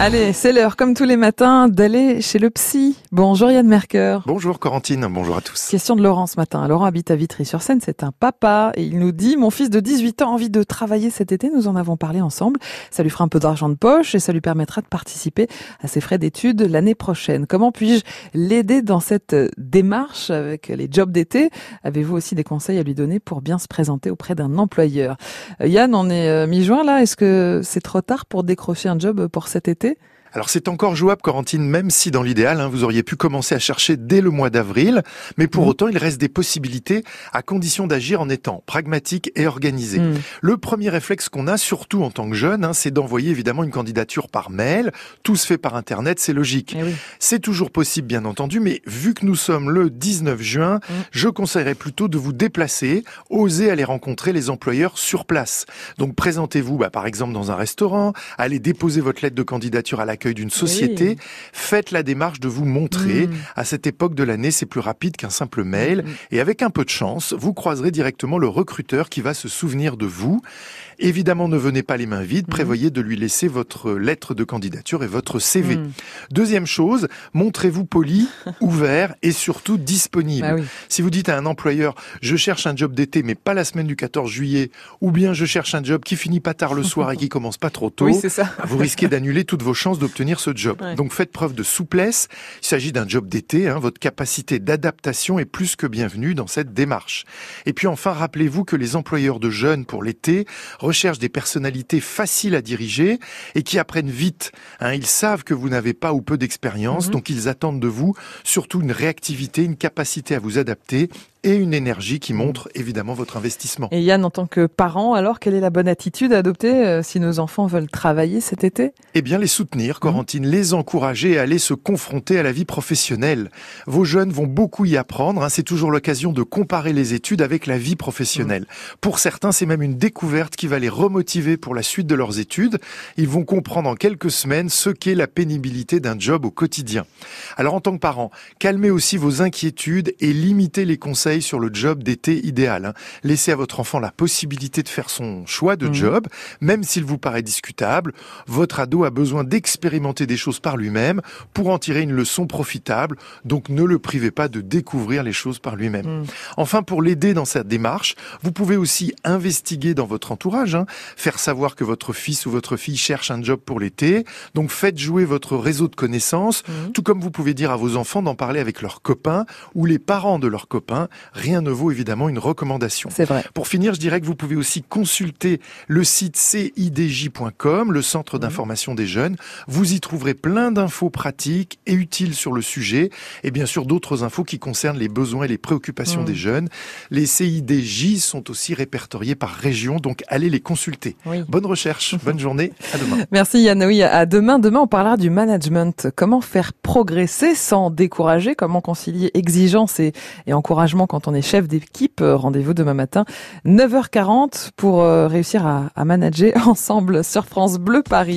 Allez, c'est l'heure, comme tous les matins, d'aller chez le psy. Bonjour Yann Merker. Bonjour Corentine, bonjour à tous. Question de Laurent ce matin. Laurent habite à Vitry-sur-Seine, c'est un papa et il nous dit mon fils de 18 ans a envie de travailler cet été, nous en avons parlé ensemble. Ça lui fera un peu d'argent de poche et ça lui permettra de participer à ses frais d'études l'année prochaine. Comment puis-je l'aider dans cette démarche avec les jobs d'été? Avez-vous aussi des conseils à lui donner pour bien se présenter auprès d'un employeur? Euh, Yann, on est euh, mi-juin là, est-ce que c'est trop tard pour décrocher un job pour cet été? société alors c'est encore jouable, Corentine, même si dans l'idéal, hein, vous auriez pu commencer à chercher dès le mois d'avril, mais pour mmh. autant, il reste des possibilités à condition d'agir en étant pragmatique et organisé. Mmh. Le premier réflexe qu'on a, surtout en tant que jeune, hein, c'est d'envoyer évidemment une candidature par mail. Tout se fait par Internet, c'est logique. Eh c'est toujours possible, bien entendu, mais vu que nous sommes le 19 juin, mmh. je conseillerais plutôt de vous déplacer, oser aller rencontrer les employeurs sur place. Donc présentez-vous, bah, par exemple, dans un restaurant, allez déposer votre lettre de candidature à la d'une société, faites la démarche de vous montrer. Mm. À cette époque de l'année, c'est plus rapide qu'un simple mail. Mm. Et avec un peu de chance, vous croiserez directement le recruteur qui va se souvenir de vous. Évidemment, ne venez pas les mains vides. Mm. Prévoyez de lui laisser votre lettre de candidature et votre CV. Deuxième chose, montrez-vous poli, ouvert et surtout disponible. Bah si vous dites à un employeur, je cherche un job d'été, mais pas la semaine du 14 juillet, ou bien je cherche un job qui finit pas tard le soir et qui commence pas trop tôt, vous risquez d'annuler toutes vos chances de obtenir ce job. Donc faites preuve de souplesse. Il s'agit d'un job d'été. Hein. Votre capacité d'adaptation est plus que bienvenue dans cette démarche. Et puis enfin, rappelez-vous que les employeurs de jeunes pour l'été recherchent des personnalités faciles à diriger et qui apprennent vite. Hein. Ils savent que vous n'avez pas ou peu d'expérience, mhm. donc ils attendent de vous surtout une réactivité, une capacité à vous adapter et une énergie qui montre évidemment votre investissement. Et Yann, en tant que parent, alors quelle est la bonne attitude à adopter euh, si nos enfants veulent travailler cet été? Eh bien, les soutenir, Corentine, mmh. les encourager à aller se confronter à la vie professionnelle. Vos jeunes vont beaucoup y apprendre. Hein. c'est toujours l'occasion de comparer les études avec la vie professionnelle. Mmh. Pour certains, c'est même une découverte qui va les remotiver pour la suite de leurs études. Ils vont comprendre en quelques semaines ce qu'est la pénibilité d'un job au quotidien. Alors, en tant que parent, calmez aussi vos inquiétudes et limitez les conseils sur le job d'été idéal. Hein. Laissez à votre enfant la possibilité de faire son choix de mmh. job, même s'il vous paraît discutable. Votre ado a besoin d'expérimenter des choses par lui-même pour en tirer une leçon profitable. Donc ne le privez pas de découvrir les choses par lui-même. Mmh. Enfin, pour l'aider dans cette démarche, vous pouvez aussi investiguer dans votre entourage, hein. faire savoir que votre fils ou votre fille cherche un job pour l'été. Donc faites jouer votre réseau de connaissances, mmh. tout comme vous pouvez dire à vos enfants d'en parler avec leurs copains ou les parents de leurs copains rien ne vaut évidemment une recommandation. C'est vrai. Pour finir, je dirais que vous pouvez aussi consulter le site cidj.com, le centre mhm. d'information des jeunes. Vous y trouverez plein d'infos pratiques et utiles sur le sujet et bien sûr d'autres infos qui concernent les besoins et les préoccupations mhm. des jeunes. Les CIDJ sont aussi répertoriés par région, donc allez les consulter. Bonne recherche, bonne journée, à demain. Merci Yann, oui, à demain. Demain, on parlera du management. Comment faire progresser sans décourager? Comment concilier exigence et encouragement quand on est chef d'équipe. Euh, rendez-vous demain matin, 9h40 pour euh, réussir à, à manager ensemble sur France Bleu Paris.